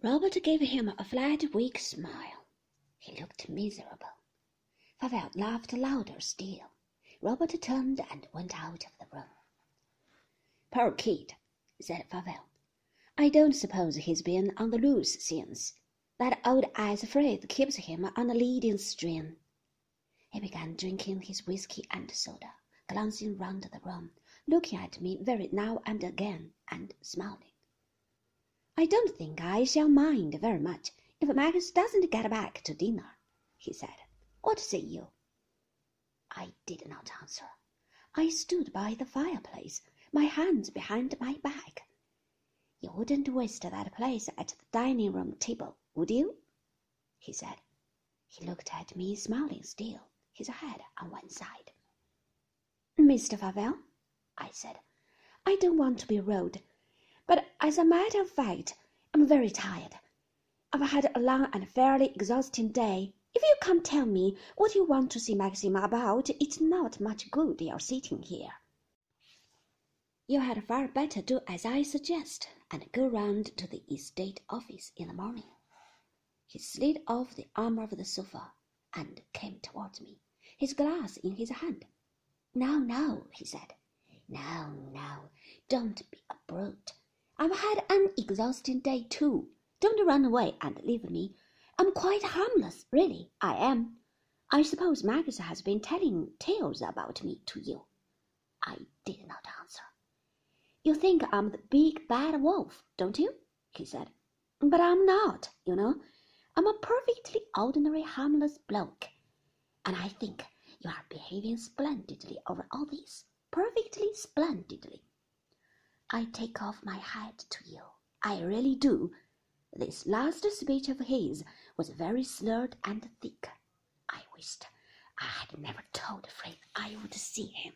Robert gave him a flat, weak smile. He looked miserable. Favell laughed louder still. Robert turned and went out of the room. Poor kid, said Favell. I don't suppose he's been on the loose since. That old ass Frith keeps him on a leading string. He began drinking his whisky and soda, glancing round the room, looking at me very now and again, and smiling. I don't think I shall mind very much if Max doesn't get back to dinner, he said. What say you? I did not answer. I stood by the fireplace, my hands behind my back. You wouldn't waste that place at the dining room table, would you? he said. He looked at me, smiling still, his head on one side. Mr. Favell, I said, I don't want to be rude, but as a matter of fact, I'm very tired. I've had a long and fairly exhausting day. If you can't tell me what you want to see Maxim about, it's not much good your sitting here. You had far better do as I suggest and go round to the estate office in the morning. He slid off the arm of the sofa and came towards me, his glass in his hand. No, no, he said. No, no, don't be a brute. I've had an exhausting day too. Don't run away and leave me. I'm quite harmless, really, I am. I suppose Max has been telling tales about me to you. I did not answer. You think I'm the big bad wolf, don't you? he said. But I'm not, you know. I'm a perfectly ordinary harmless bloke. And I think you are behaving splendidly over all this. Perfectly splendidly. I take off my hat to you. I really do. This last speech of his was very slurred and thick. I wished I had never told Frith I would see him.